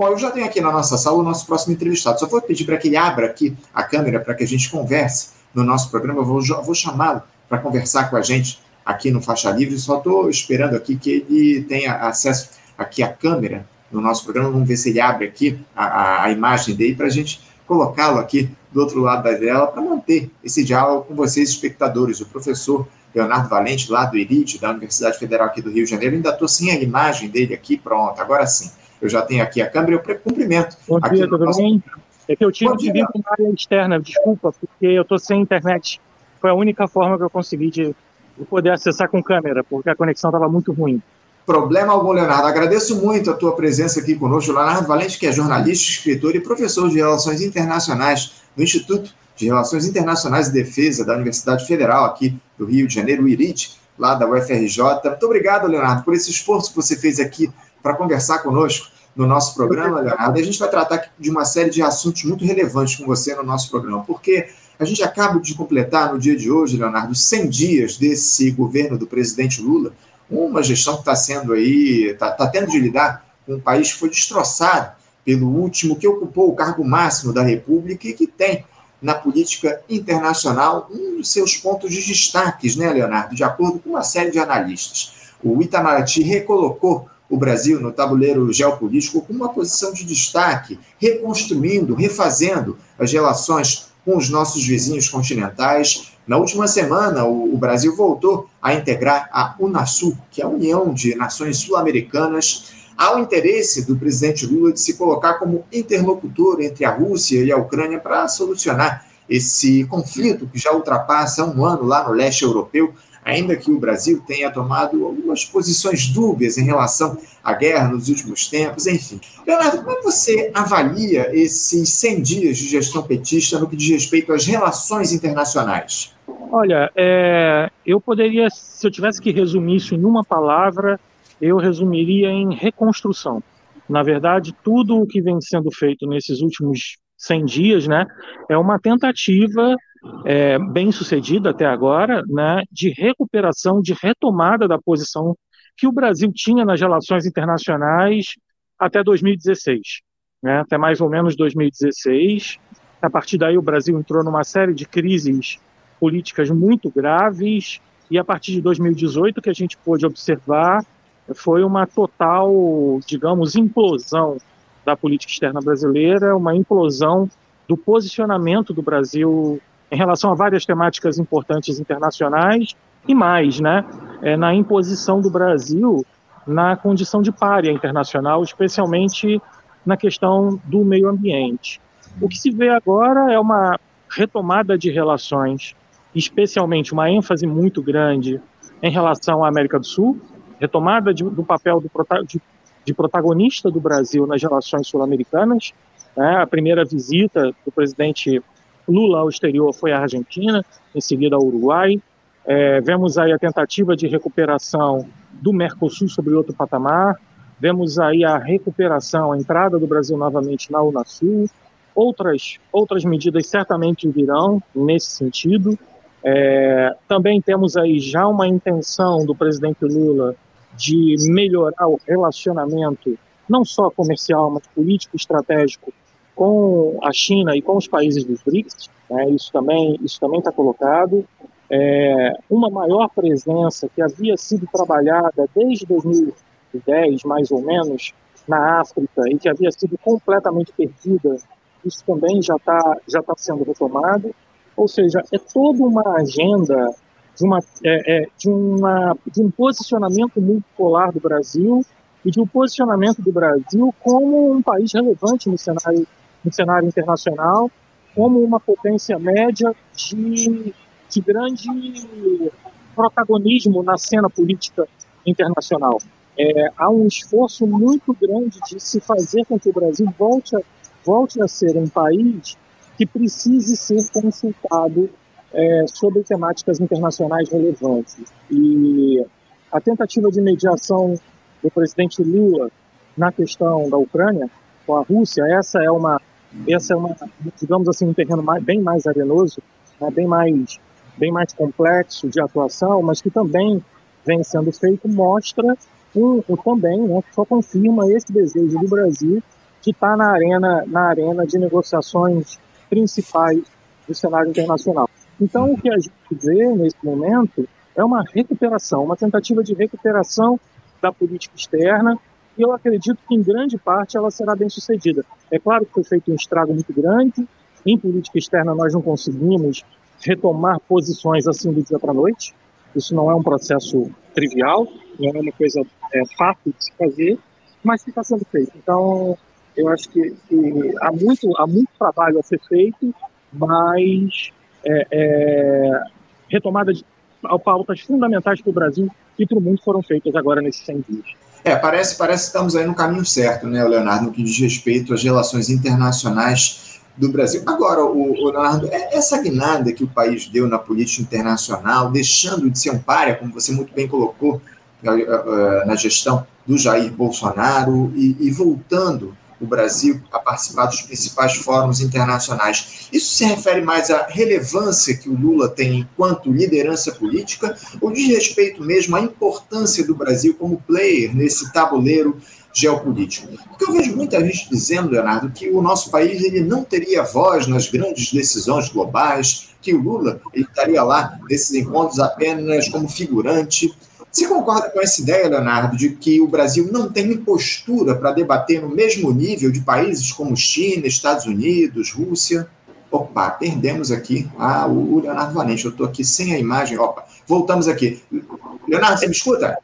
Bom, eu já tenho aqui na nossa sala o nosso próximo entrevistado. Só vou pedir para que ele abra aqui a câmera para que a gente converse no nosso programa. Eu vou, vou chamá-lo para conversar com a gente aqui no Faixa Livre. Só estou esperando aqui que ele tenha acesso aqui à câmera no nosso programa. Vamos ver se ele abre aqui a, a, imagem dele para a gente colocá-lo aqui do outro lado da tela para manter esse diálogo com vocês, espectadores. O professor Leonardo Valente, lá do IRIT, da Universidade Federal aqui do Rio de Janeiro. Ainda estou sem a imagem dele aqui, pronto, agora sim. Eu já tenho aqui a câmera, eu cumprimento. Bom dia, tudo nosso... bem? É que eu tive que vir com área externa, desculpa, porque eu estou sem internet. Foi a única forma que eu consegui de, de poder acessar com câmera, porque a conexão estava muito ruim. Problema algum, Leonardo. Agradeço muito a tua presença aqui conosco. Leonardo Valente, que é jornalista, escritor e professor de Relações Internacionais do Instituto de Relações Internacionais e Defesa da Universidade Federal aqui do Rio de Janeiro, o IRIT, lá da UFRJ. Muito obrigado, Leonardo, por esse esforço que você fez aqui para conversar conosco no nosso programa, Leonardo. A gente vai tratar de uma série de assuntos muito relevantes com você no nosso programa, porque a gente acaba de completar no dia de hoje, Leonardo, 100 dias desse governo do presidente Lula, uma gestão que está sendo aí, está tá tendo de lidar com um país que foi destroçado pelo último que ocupou o cargo máximo da República e que tem na política internacional um dos seus pontos de destaques, né, Leonardo? De acordo com uma série de analistas. O Itamaraty recolocou o Brasil no tabuleiro geopolítico com uma posição de destaque, reconstruindo, refazendo as relações com os nossos vizinhos continentais. Na última semana, o, Brasil voltou a integrar a Unasul, que é a União de Nações Sul-Americanas. Há o interesse do presidente Lula de se colocar como interlocutor entre a Rússia e a Ucrânia para solucionar esse conflito que já ultrapassa um ano lá no leste europeu ainda que o Brasil tenha tomado algumas posições dúbias em relação à guerra nos últimos tempos, enfim. Leonardo, como você avalia esses 100 dias de gestão petista no que diz respeito às relações internacionais? Olha, é, eu poderia, se eu tivesse que resumir isso em uma palavra, eu resumiria em reconstrução. Na verdade, tudo o que vem sendo feito nesses últimos 100 dias, né, é uma tentativa é, bem sucedida até agora, né, de recuperação, de retomada da posição que o Brasil tinha nas relações internacionais até 2016, né, até mais ou menos 2016. A partir daí, o Brasil entrou numa série de crises políticas muito graves, e a partir de 2018, que a gente pôde observar, foi uma total, digamos, implosão da política externa brasileira, uma implosão do posicionamento do Brasil em relação a várias temáticas importantes internacionais e mais, né, é, na imposição do Brasil na condição de párea internacional, especialmente na questão do meio ambiente. O que se vê agora é uma retomada de relações, especialmente uma ênfase muito grande em relação à América do Sul, retomada de, do papel do, de, de, protagonista do Brasil nas relações sul-americanas. Né? A primeira visita do presidente Lula ao exterior foi a Argentina, em seguida ao Uruguai. É, vemos aí a tentativa de recuperação do Mercosul sobre outro patamar. Vemos aí a recuperação, a entrada do Brasil novamente na Unasul. Outras, outras medidas certamente virão nesse sentido. É, também temos aí já uma intenção do presidente Lula de melhorar o relacionamento, não só comercial, mas político estratégico com a China e com os países dos BRICS, né, isso também isso também está colocado. É, uma maior presença que havia sido trabalhada desde 2010, mais ou menos, na África e que havia sido completamente perdida, isso também já está já tá sendo retomado. Ou seja, é toda uma agenda de, uma, é, é, de, uma, de um posicionamento multipolar do Brasil e de um posicionamento do Brasil como um país relevante no cenário no cenário internacional como uma potência média de, de grande protagonismo na cena política internacional. É, há um esforço muito grande de se fazer com que o Brasil volte a, volte a ser um país que precise ser consultado é, sobre temáticas internacionais relevantes. E a tentativa de mediação do presidente Lula na questão da Ucrânia com a Rússia, essa é uma essa é uma, digamos assim, um terreno mais, bem mais arenoso, né, bem mais bem mais complexo de atuação, mas que também vem sendo feito mostra um, um também, né, só confirma esse desejo do Brasil de estar na arena, na arena de negociações principais do cenário internacional. Então, o que a gente vê nesse momento é uma recuperação, uma tentativa de recuperação da política externa, e eu acredito que, em grande parte, ela será bem sucedida. É claro que foi feito um estrago muito grande, em política externa nós não conseguimos retomar posições assim do dia para a noite, isso não é um processo trivial, não é uma coisa é, fácil de se fazer, mas que está sendo feito. Então, eu acho que, que, há, muito, há muito trabalho a ser feito, mas é, é, retomada de pautas fundamentais para o Brasil e para o mundo foram feitas agora nesses 100 dias. É, parece, parece que estamos aí no caminho certo, né, Leonardo, no que diz respeito às relações internacionais do Brasil. Agora, o, o Leonardo, é, essa guinada que o país deu na política internacional, deixando de ser um párea, como você muito bem colocou eh, eh, na gestão do Jair Bolsonaro, e, e voltando o Brasil a participar dos principais fóruns internacionais. Isso se refere mais à relevância que o Lula tem enquanto liderança política ou diz respeito mesmo à importância do Brasil como player nesse tabuleiro geopolítico? Porque eu vejo muita gente dizendo, Leonardo, que o nosso país ele não teria voz nas grandes decisões globais, que o Lula ele estaria lá nesses encontros apenas como figurante. Você concorda com essa ideia, Leonardo, de que o Brasil não tem postura para debater no mesmo nível de países como China, Estados Unidos, Rússia? Opa, perdemos aqui ah, o Leonardo Valente. Eu estou aqui sem a imagem. Opa, voltamos aqui. Leonardo, você me escuta?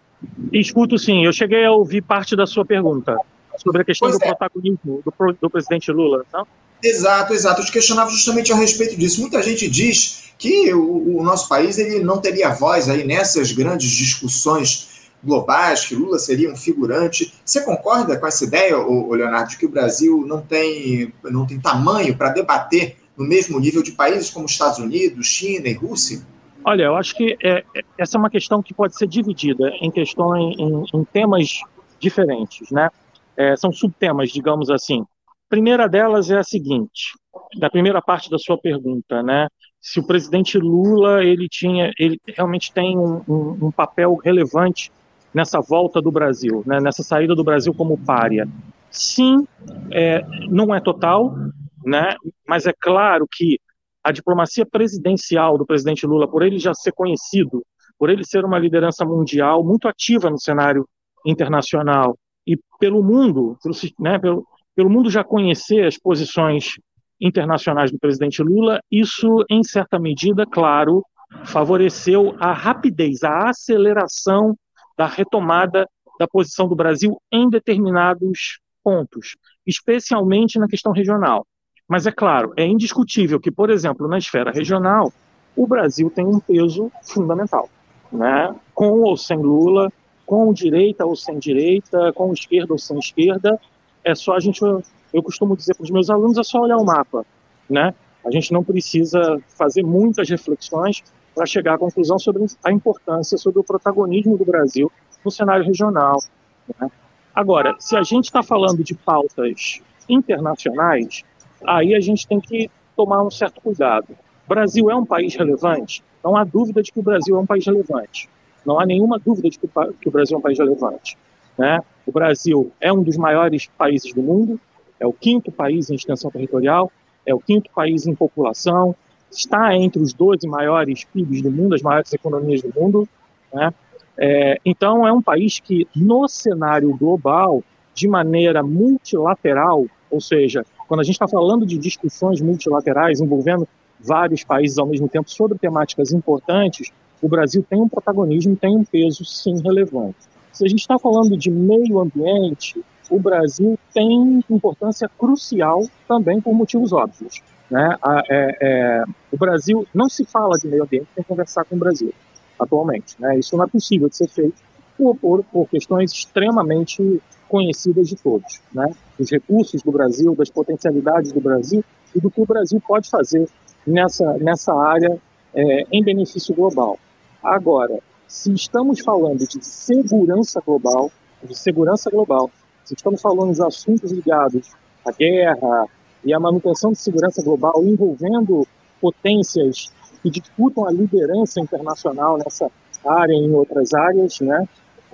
Escuto sim. Eu cheguei a ouvir parte da sua pergunta sobre a questão pois do é. protagonismo do, do presidente Lula. Não? Exato, exato. Eu te questionava justamente a respeito disso. Muita gente diz que o, o, nosso país ele não teria voz aí nessas grandes discussões globais, que Lula seria um figurante. Você concorda com essa ideia, Leonardo, de que o Brasil não tem, não tem tamanho para debater no mesmo nível de países como Estados Unidos, China e Rússia? Olha, eu acho que é, essa é uma questão que pode ser dividida em questões, em, em temas diferentes, né? É, são subtemas, digamos assim. A primeira delas é a seguinte, da primeira parte da sua pergunta, né? Se o presidente Lula ele tinha, ele realmente tem um, um, um papel relevante nessa volta do Brasil, né? Nessa saída do Brasil como párea. Sim, é, não é total, né? Mas é claro que a diplomacia presidencial do presidente Lula, por ele já ser conhecido, por ele ser uma liderança mundial muito ativa no cenário internacional e pelo mundo, pelo, né, pelo, pelo mundo já conhecer as posições internacionais do presidente Lula, isso, em certa medida, claro, favoreceu a rapidez, a aceleração da retomada da posição do Brasil em determinados pontos, especialmente na questão regional. Mas é claro, é indiscutível que, por exemplo, na esfera regional, o Brasil tem um peso fundamental, né? Com ou sem Lula, com direita ou sem direita, com esquerda ou sem esquerda, é só a gente, eu costumo dizer para os meus alunos, é só olhar o mapa, né? A gente não precisa fazer muitas reflexões para chegar à conclusão sobre a importância, sobre o protagonismo do Brasil no cenário regional. Né? Agora, se a gente está falando de pautas internacionais, aí a gente tem que tomar um certo cuidado. O Brasil é um país relevante? Não há dúvida de que o Brasil é um país relevante. Não há nenhuma dúvida de que o Brasil é um país relevante. Né? O Brasil é um dos maiores países do mundo, é o quinto país em extensão territorial, é o quinto país em população, está entre os 12 maiores PIBs do mundo, as maiores economias do mundo. Né? É, então, é um país que, no cenário global, de maneira multilateral, ou seja, quando a gente está falando de discussões multilaterais envolvendo vários países ao mesmo tempo sobre temáticas importantes, o Brasil tem um protagonismo, tem um peso, sim, relevante. Se a gente está falando de meio ambiente, o Brasil tem importância crucial também por motivos óbvios. Né? A, é, é, o Brasil não se fala de meio ambiente sem conversar com o Brasil atualmente. Né? Isso não é possível de ser feito por, por, por questões extremamente conhecidas de todos, né? Dos recursos do Brasil, das potencialidades do Brasil e do que o Brasil pode fazer nessa nessa área é, em benefício global. Agora, se estamos falando de segurança global, de segurança global, se estamos falando de assuntos ligados à guerra e à manutenção de segurança global envolvendo potências que disputam a liderança internacional nessa área e em outras áreas, né?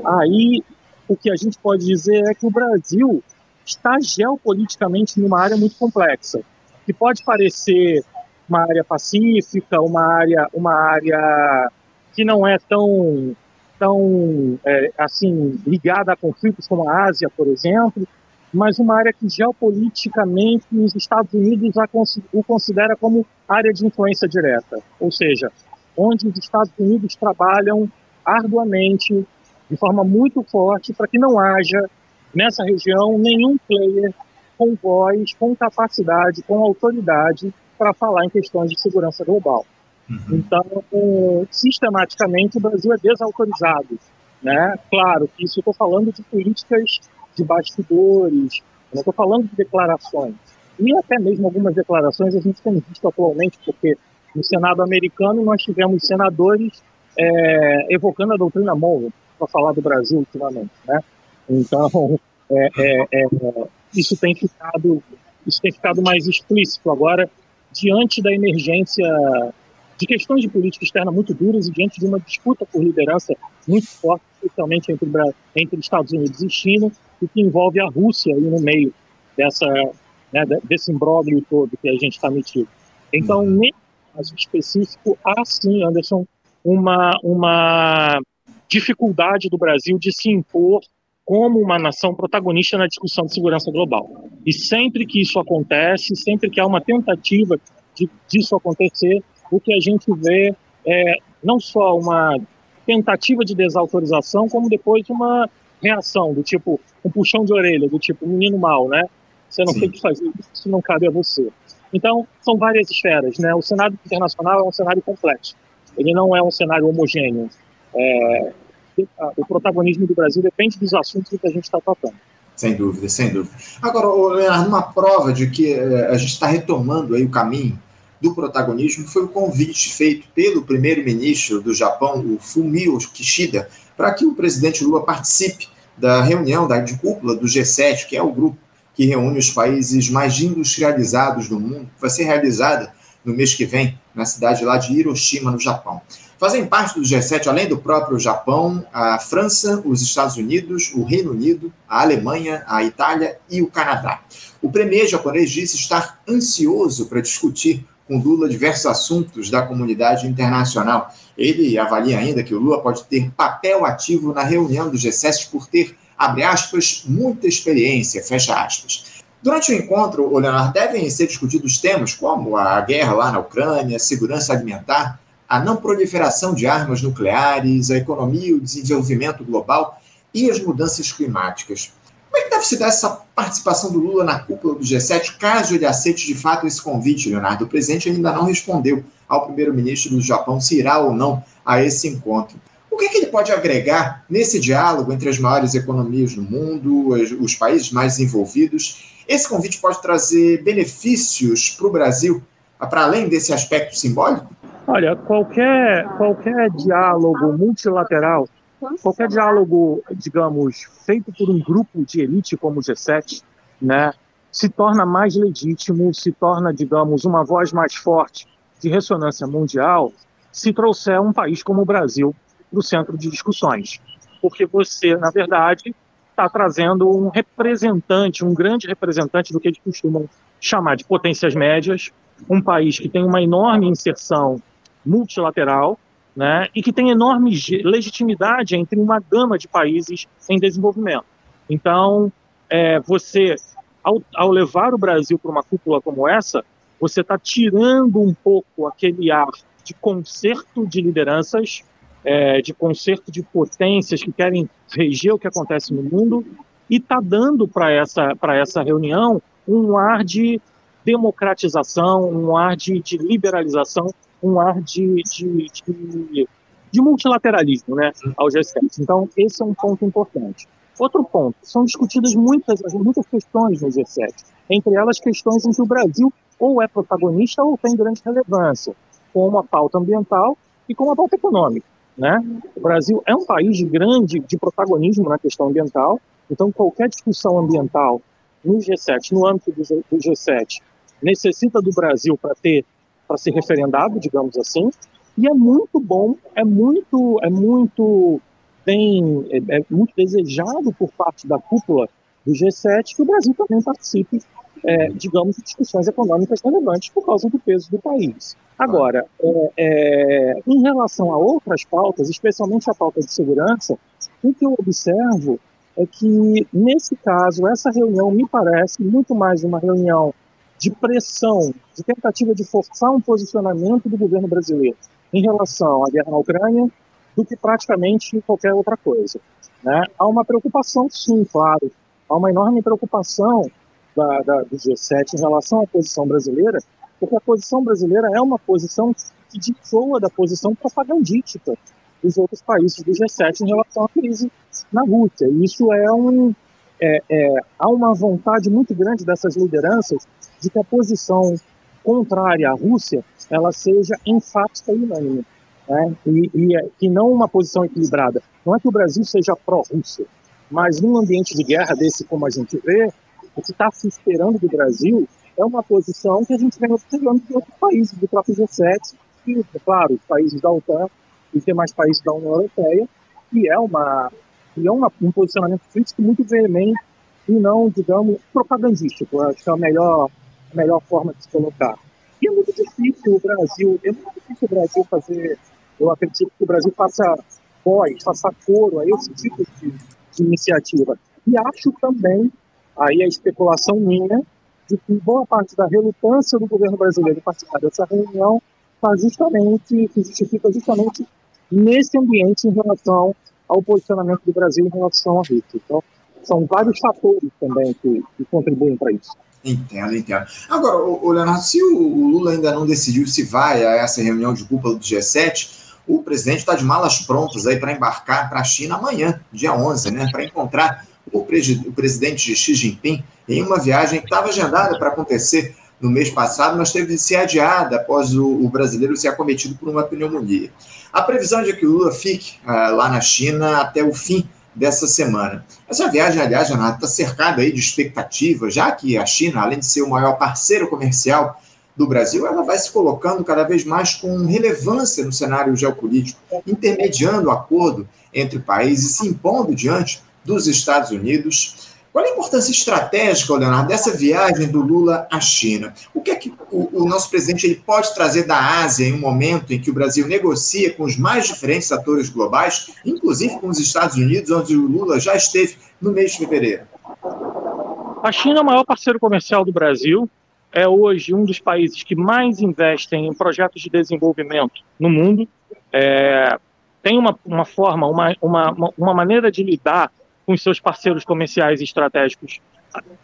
Aí o que a gente pode dizer é que o Brasil está geopoliticamente numa área muito complexa, que pode parecer uma área pacífica, uma área, uma área que não é tão, tão é, assim ligada a conflitos como a Ásia, por exemplo, mas uma área que geopoliticamente os Estados Unidos o considera como área de influência direta, ou seja, onde os Estados Unidos trabalham arduamente, de forma muito forte, para que não haja nessa região nenhum player com voz, com capacidade, com autoridade para falar em questões de segurança global. Uhum. Então, sistematicamente, o Brasil é desautorizado. Né? Claro que isso estou falando de políticas de bastidores, não estou falando de declarações. E até mesmo algumas declarações a gente tem visto atualmente, porque no Senado americano nós tivemos senadores é, evocando a doutrina Monroe para falar do Brasil ultimamente, né? Então, é, é, é, isso tem ficado isso tem ficado mais explícito agora diante da emergência de questões de política externa muito duras e diante de uma disputa por liderança muito forte, especialmente entre, entre Estados Unidos e China, e que envolve a Rússia aí no meio dessa, né, desse imbróglio todo que a gente está metido. Então, uhum. nesse caso específico, há sim, Anderson, uma, uma dificuldade do Brasil de se impor como uma nação protagonista na discussão de segurança global. E sempre que isso acontece, sempre que há uma tentativa de, disso acontecer, o que a gente vê é não só uma tentativa de desautorização, como depois uma reação do tipo um puxão de orelha, do tipo menino mal, né? Você não Sim. tem que fazer isso, isso não cabe a você. Então, são várias esferas, né? O cenário internacional é um cenário complexo. Ele não é um cenário homogêneo. É, o protagonismo do Brasil depende dos assuntos que a gente está tratando. Sem dúvida, sem dúvida. Agora, Leonardo, uma prova de que eh, a gente está retomando aí o caminho do protagonismo foi o convite feito pelo primeiro-ministro do Japão, o Fumio Kishida, para que o presidente Lula participe da reunião da, de cúpula do G7, que é o grupo que reúne os países mais industrializados do mundo, que vai ser realizada no mês que vem, na cidade lá de Hiroshima, no Japão. Fazem parte do G7, além do próprio Japão, a França, os Estados Unidos, o Reino Unido, a Alemanha, a Itália e o Canadá. O premier japonês disse estar ansioso para discutir com Lula diversos assuntos da comunidade internacional. Ele avalia ainda que o Lula pode ter papel ativo na reunião do G7 por ter, abre aspas, muita experiência, fecha aspas. Durante o encontro, o Leonardo, devem ser discutidos temas como a guerra lá na Ucrânia, segurança alimentar, a não proliferação de armas nucleares, a economia e o desenvolvimento global e as mudanças climáticas. Como é que deve se dar essa participação do Lula na cúpula do G7, caso ele aceite de fato esse convite, Leonardo? O presidente ainda não respondeu ao primeiro-ministro do Japão se irá ou não a esse encontro. O que, é que ele pode agregar nesse diálogo entre as maiores economias do mundo, os países mais desenvolvidos? Esse convite pode trazer benefícios para o Brasil, para além desse aspecto simbólico? Olha, qualquer, qualquer diálogo multilateral, qualquer diálogo, digamos, feito por um grupo de elite como o G7, né, se torna mais legítimo, se torna, digamos, uma voz mais forte de ressonância mundial, se trouxer um país como o Brasil para o centro de discussões. Porque você, na verdade, está trazendo um representante, um grande representante do que eles costumam chamar de potências médias, um país que tem uma enorme inserção multilateral, né, e que tem enorme legitimidade entre uma gama de países em desenvolvimento. Então, é, você, ao, ao, levar o Brasil para uma cúpula como essa, você está tirando um pouco aquele ar de concerto de lideranças, é, de concerto de potências que querem reger o que acontece no mundo, e está dando para essa, essa reunião um ar de democratização, um ar de, de liberalização um ar de, de, de, de multilateralismo né, ao G7. Então, esse é um ponto importante. Outro ponto, são discutidas muitas, muitas questões no G7, entre elas questões em que o Brasil ou é protagonista ou tem grande relevância, como a pauta ambiental e como a pauta econômica. Né? O Brasil é um país de grande de protagonismo na questão ambiental, então qualquer discussão ambiental no G7, no âmbito do G7, necessita do Brasil para ter para ser referendado, digamos assim, e é muito bom, é muito, é muito bem, é, é muito desejado por parte da cúpula do G7, que o Brasil também participe, é, digamos, de discussões econômicas relevantes por causa do peso do país. Agora, é, é, em relação a outras pautas, especialmente a pauta de segurança, o que eu observo é que, nesse caso, essa reunião me parece muito mais uma reunião de pressão, de tentativa de forçar um posicionamento do governo brasileiro em relação à guerra na Ucrânia, do que praticamente qualquer outra coisa. Né? Há uma preocupação, sim, claro, há uma enorme preocupação da, da, do G7 em relação à posição brasileira, porque a posição brasileira é uma posição que destoa da posição propagandística dos outros países do G7 em relação à crise na Rússia. E isso é um. É, é, há uma vontade muito grande dessas lideranças de que a posição contrária à Rússia ela seja enfática e unânime. Né? E, e, é, e não uma posição equilibrada. Não é que o Brasil seja pró-Rússia, mas num ambiente de guerra desse como a gente vê, o que está se esperando do Brasil é uma posição que a gente vem observando de outros países, do próprio G7, e, claro, os países da OTAN e demais países da União Europeia, e é, uma, e é uma, um posicionamento crítico muito veemente e não, digamos, propagandístico. Acho que é a melhor, a melhor forma de se colocar. E é muito difícil o Brasil, é muito difícil o Brasil fazer, eu acredito que o Brasil faça voz, faça coro a esse tipo de, de iniciativa. E acho também, aí a especulação minha, de que boa parte da relutância do governo brasileiro em participar dessa reunião está justamente, se justifica justamente nesse ambiente em relação ao posicionamento do Brasil em relação à Rússia. Então, são vários fatores também que, que contribuem para isso. Entendo, entendo. Agora, o, Leonardo, se o, Lula ainda não decidiu se vai a essa reunião de cúpula do G7, o presidente está de malas prontas aí para embarcar para a China amanhã, dia 11, né, para encontrar o, o presidente Xi Jinping em uma viagem que estava agendada para acontecer no mês passado, mas teve de ser adiada após o, o brasileiro ser acometido por uma pneumonia. A previsão é de que o Lula fique uh, lá na China até o fim dessa semana. Essa viagem, aliás, Renato, está cercada aí de expectativas, já que a China, além de ser o maior parceiro comercial do Brasil, ela vai se colocando cada vez mais com relevância no cenário geopolítico, intermediando o acordo entre países, se impondo diante dos Estados Unidos qual a importância estratégica, Leonardo, dessa viagem do Lula à China? O que é que o, o, nosso presidente ele pode trazer da Ásia em um momento em que o Brasil negocia com os mais diferentes atores globais, inclusive com os Estados Unidos, onde o Lula já esteve no mês de fevereiro? A China é o maior parceiro comercial do Brasil, é hoje um dos países que mais investem em projetos de desenvolvimento no mundo. É, tem uma, uma forma, uma, uma, uma maneira de lidar com seus parceiros comerciais e estratégicos,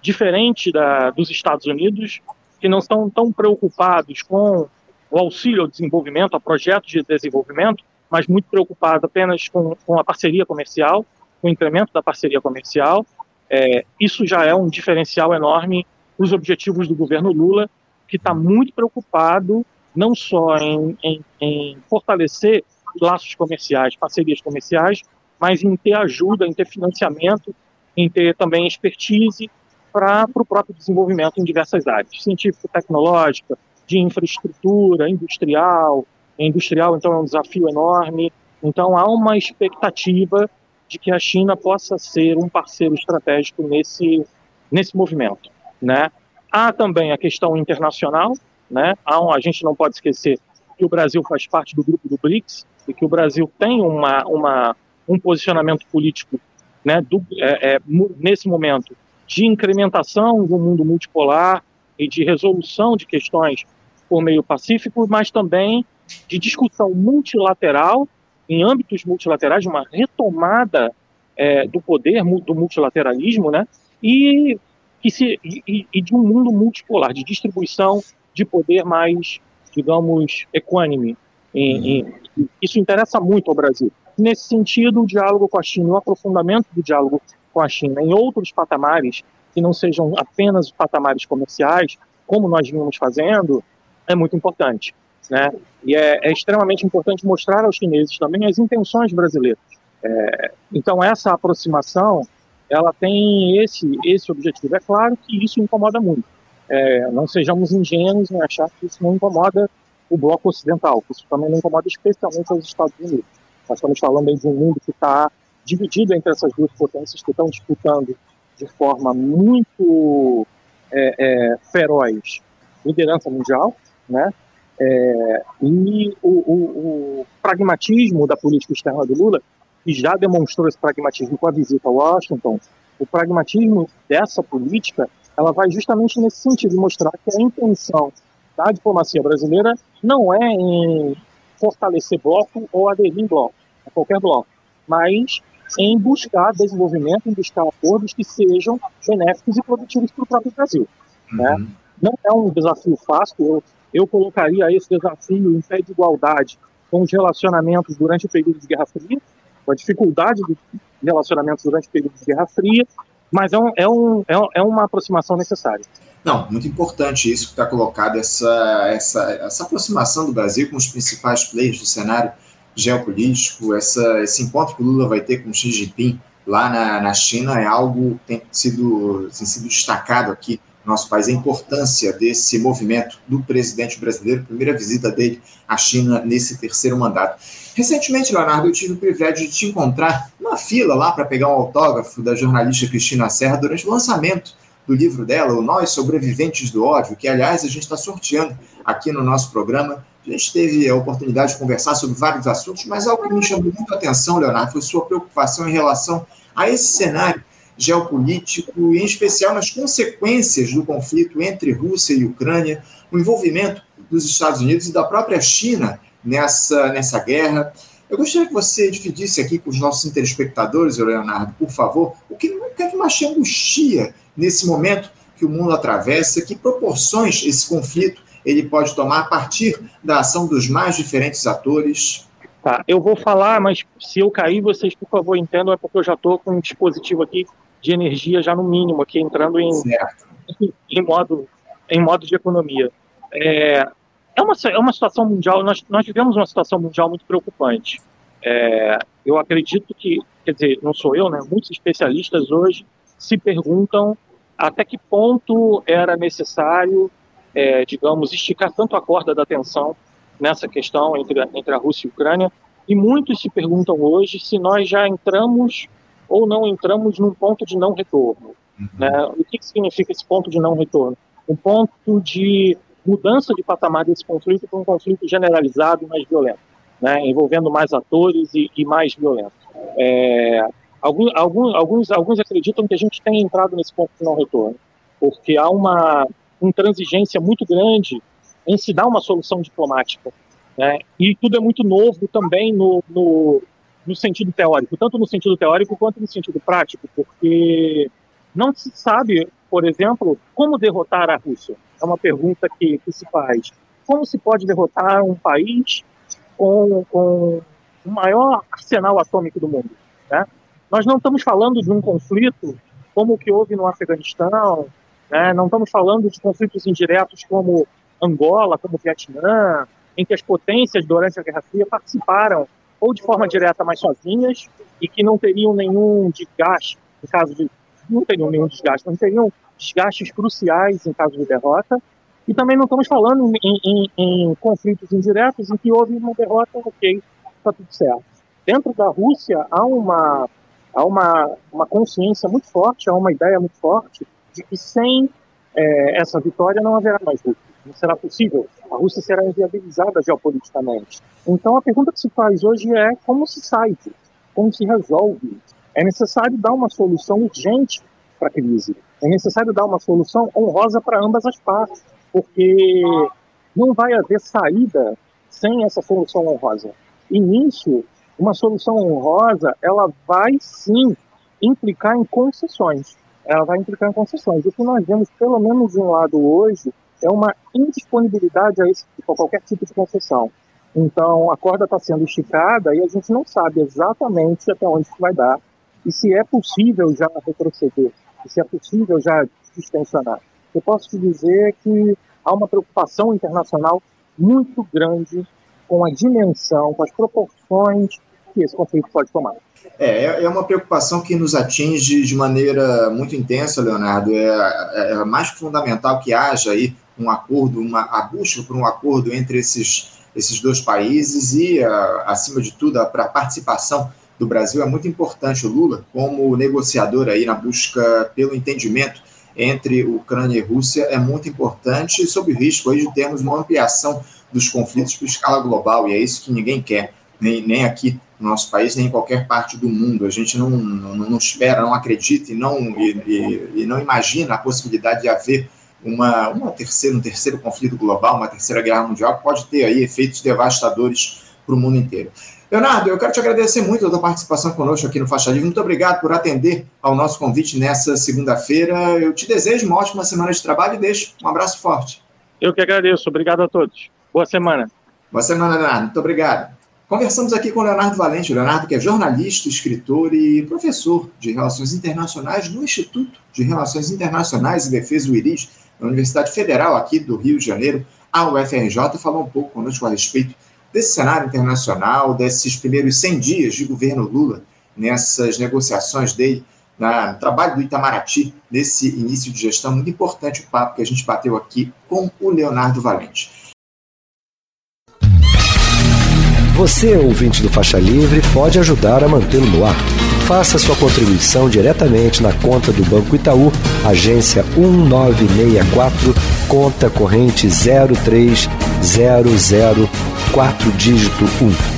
diferente da, dos Estados Unidos, que não estão tão preocupados com o auxílio ao desenvolvimento, a projetos de desenvolvimento, mas muito preocupados apenas com, com a parceria comercial, com o incremento da parceria comercial. É, isso já é um diferencial enorme para os objetivos do governo Lula, que está muito preocupado não só em, em, em fortalecer laços comerciais, parcerias comerciais, mas em ter ajuda, em ter financiamento, em ter também expertise para o próprio desenvolvimento em diversas áreas, científico-tecnológica, de infraestrutura, industrial. Industrial, então, é um desafio enorme. Então, há uma expectativa de que a China possa ser um parceiro estratégico nesse, nesse movimento. Né? Há também a questão internacional, né? Há um, a gente não pode esquecer que o Brasil faz parte do grupo do BRICS e que o Brasil tem uma, uma um posicionamento político né, do, é, é, nesse momento de incrementação do mundo multipolar e de resolução de questões por meio pacífico, mas também de discussão multilateral em âmbitos multilaterais, uma retomada é, do poder do multilateralismo, né, e, e, se, e, e de um mundo multipolar, de distribuição de poder mais, digamos, equânime. Em, em, isso interessa muito ao Brasil. Nesse sentido, o diálogo com a China, o aprofundamento do diálogo com a China em outros patamares, que não sejam apenas os patamares comerciais, como nós vínhamos fazendo, é muito importante. Né? E é, é extremamente importante mostrar aos chineses também as intenções brasileiras. É, então, essa aproximação, ela tem esse, esse objetivo. É claro que isso incomoda muito. É, não sejamos ingênuos em achar que isso não incomoda o bloco ocidental, que isso também não incomoda especialmente os Estados Unidos. Nós estamos falando aí de um mundo que está dividido entre essas duas potências que estão disputando de forma muito é, é, feroz liderança mundial, né? É, e o, o, o, pragmatismo da política externa do Lula, que já demonstrou esse pragmatismo com a visita a Washington, o pragmatismo dessa política, ela vai justamente nesse sentido, mostrar que a intenção da diplomacia brasileira não é em fortalecer bloco ou aderir em bloco, a qualquer bloco, mas em buscar desenvolvimento, em buscar acordos que sejam benéficos e produtivos para o próprio Brasil. Né? Uhum. Né? Não é um desafio fácil, eu, eu colocaria esse desafio em pé de igualdade com os relacionamentos durante o período de Guerra Fria, com a dificuldade de relacionamentos durante o período de Guerra Fria, mas é, um, é, um, é, é uma aproximação necessária. Não, muito importante isso que está colocado, essa, essa, essa aproximação do Brasil com os principais players do cenário geopolítico, essa, esse encontro que o Lula vai ter com Xi Jinping lá na, na China é algo que tem sido, tem sido destacado aqui no nosso país, a importância desse movimento do presidente brasileiro, primeira visita dele à China nesse terceiro mandato. Recentemente, Leonardo, eu tive o privilégio de te encontrar numa fila lá para pegar um autógrafo da jornalista Cristina Serra durante o lançamento do livro dela, O Nós Sobreviventes do Ódio, que, aliás, a gente está sorteando aqui no nosso programa a gente teve a oportunidade de conversar sobre vários assuntos, mas algo que me chamou muito a atenção, Leonardo, foi sua preocupação em relação a esse cenário geopolítico, e em especial nas consequências do conflito entre Rússia e Ucrânia, o envolvimento dos Estados Unidos e da própria China nessa, nessa guerra. Eu gostaria que você dividisse aqui com os nossos telespectadores, Leonardo, por favor, o que, o que mais te angustia nesse momento que o mundo atravessa, que proporções esse conflito ele pode tomar a partir da ação dos mais diferentes atores? Tá, eu vou falar, mas se eu cair, vocês, por favor, entendam, é porque eu já estou com um dispositivo aqui de energia já no mínimo, aqui entrando em, em, modo, em modo de economia. É, é, uma, é uma situação mundial, nós, nós vivemos uma situação mundial muito preocupante. É, eu acredito que, quer dizer, não sou eu, né? Muitos especialistas hoje se perguntam até que ponto era necessário é, digamos, esticar tanto a corda da tensão nessa questão entre a, entre a Rússia e a Ucrânia. E muitos se perguntam hoje se nós já entramos ou não entramos num ponto de não retorno. Uhum. Né? O que, que significa esse ponto de não retorno? Um ponto de mudança de patamar desse conflito para um conflito generalizado e mais violento, né? envolvendo mais atores e, e mais violento. É, alguns, alguns, alguns acreditam que a gente tem entrado nesse ponto de não retorno, porque há uma intransigência muito grande em se dar uma solução diplomática. Né? E tudo é muito novo também no, no, no, sentido teórico, tanto no sentido teórico quanto no sentido prático, porque não se sabe, por exemplo, como derrotar a Rússia. É uma pergunta que, que se faz. Como se pode derrotar um país com, com o maior arsenal atômico do mundo? Né? Nós não estamos falando de um conflito como o que houve no Afeganistão, né? Não estamos falando de conflitos indiretos como Angola, como Vietnã, em que as potências durante a Guerra Fria participaram ou de forma direta, mas sozinhas, e que não teriam nenhum desgaste, em caso de. não teriam nenhum desgaste, não teriam desgastes cruciais em caso de derrota. E também não estamos falando em, em, em conflitos indiretos em que houve uma derrota, ok, está tudo certo. Dentro da Rússia há uma, há uma, uma consciência muito forte, há uma ideia muito forte de que sem é, essa vitória não haverá mais Rússia. Não será possível. A Rússia será inviabilizada geopoliticamente. Então a pergunta que se faz hoje é como se sai disso? Como se resolve? É necessário dar uma solução urgente para a crise. É necessário dar uma solução honrosa para ambas as partes, porque não vai haver saída sem essa solução honrosa. E nisso, uma solução honrosa, ela vai sim implicar em concessões ela vai implicar em concessões. O que nós vemos, pelo menos de um lado hoje, é uma indisponibilidade a, esse, a qualquer tipo de concessão. Então, a corda está sendo esticada e a gente não sabe exatamente até onde vai dar e se é possível já retroceder, se é possível já distensionar. Eu posso te dizer que há uma preocupação internacional muito grande com a dimensão, com as proporções que esse conflito pode tomar. É, é, é uma preocupação que nos atinge de maneira muito intensa, Leonardo. É, é, é mais fundamental que haja aí um acordo, uma, a busca por um acordo entre esses, esses dois países e, a, acima de tudo, para a participação do Brasil é muito importante. O Lula, como negociador aí na busca pelo entendimento entre Ucrânia e Rússia, é muito importante, sob o risco aí de termos uma ampliação dos conflitos para escala global, e é isso que ninguém quer, nem, nem aqui no nosso país, nem em qualquer parte do mundo. A gente não, não, não espera, não acredita e não, e, e, e não imagina a possibilidade de haver uma, uma terceira, um terceiro conflito global, uma terceira guerra mundial, que pode ter aí efeitos devastadores para o mundo inteiro. Leonardo, eu quero te agradecer muito a tua participação conosco aqui no Faixa Livre. Muito obrigado por atender ao nosso convite nessa segunda-feira. Eu te desejo uma ótima semana de trabalho e deixo um abraço forte. Eu que agradeço. Obrigado a todos. Boa semana. Boa semana, Leonardo. Muito obrigado. Conversamos aqui com Leonardo Valente. Leonardo, que é jornalista, escritor e professor de Relações Internacionais no Instituto de Relações Internacionais e Defesa, o IRIS, da Universidade Federal aqui do Rio de Janeiro, a UFRJ, falou um pouco conosco a respeito desse cenário internacional, desses primeiros 100 dias de governo Lula, nessas negociações dele, na, no trabalho do Itamaraty, nesse início de gestão. Muito importante o papo que a gente bateu aqui com o Leonardo Valente. Você, ouvinte do Faixa Livre, pode ajudar a mantê-lo no ar. Faça sua contribuição diretamente na conta do Banco Itaú, agência 1964, conta corrente 0300 dígito 1.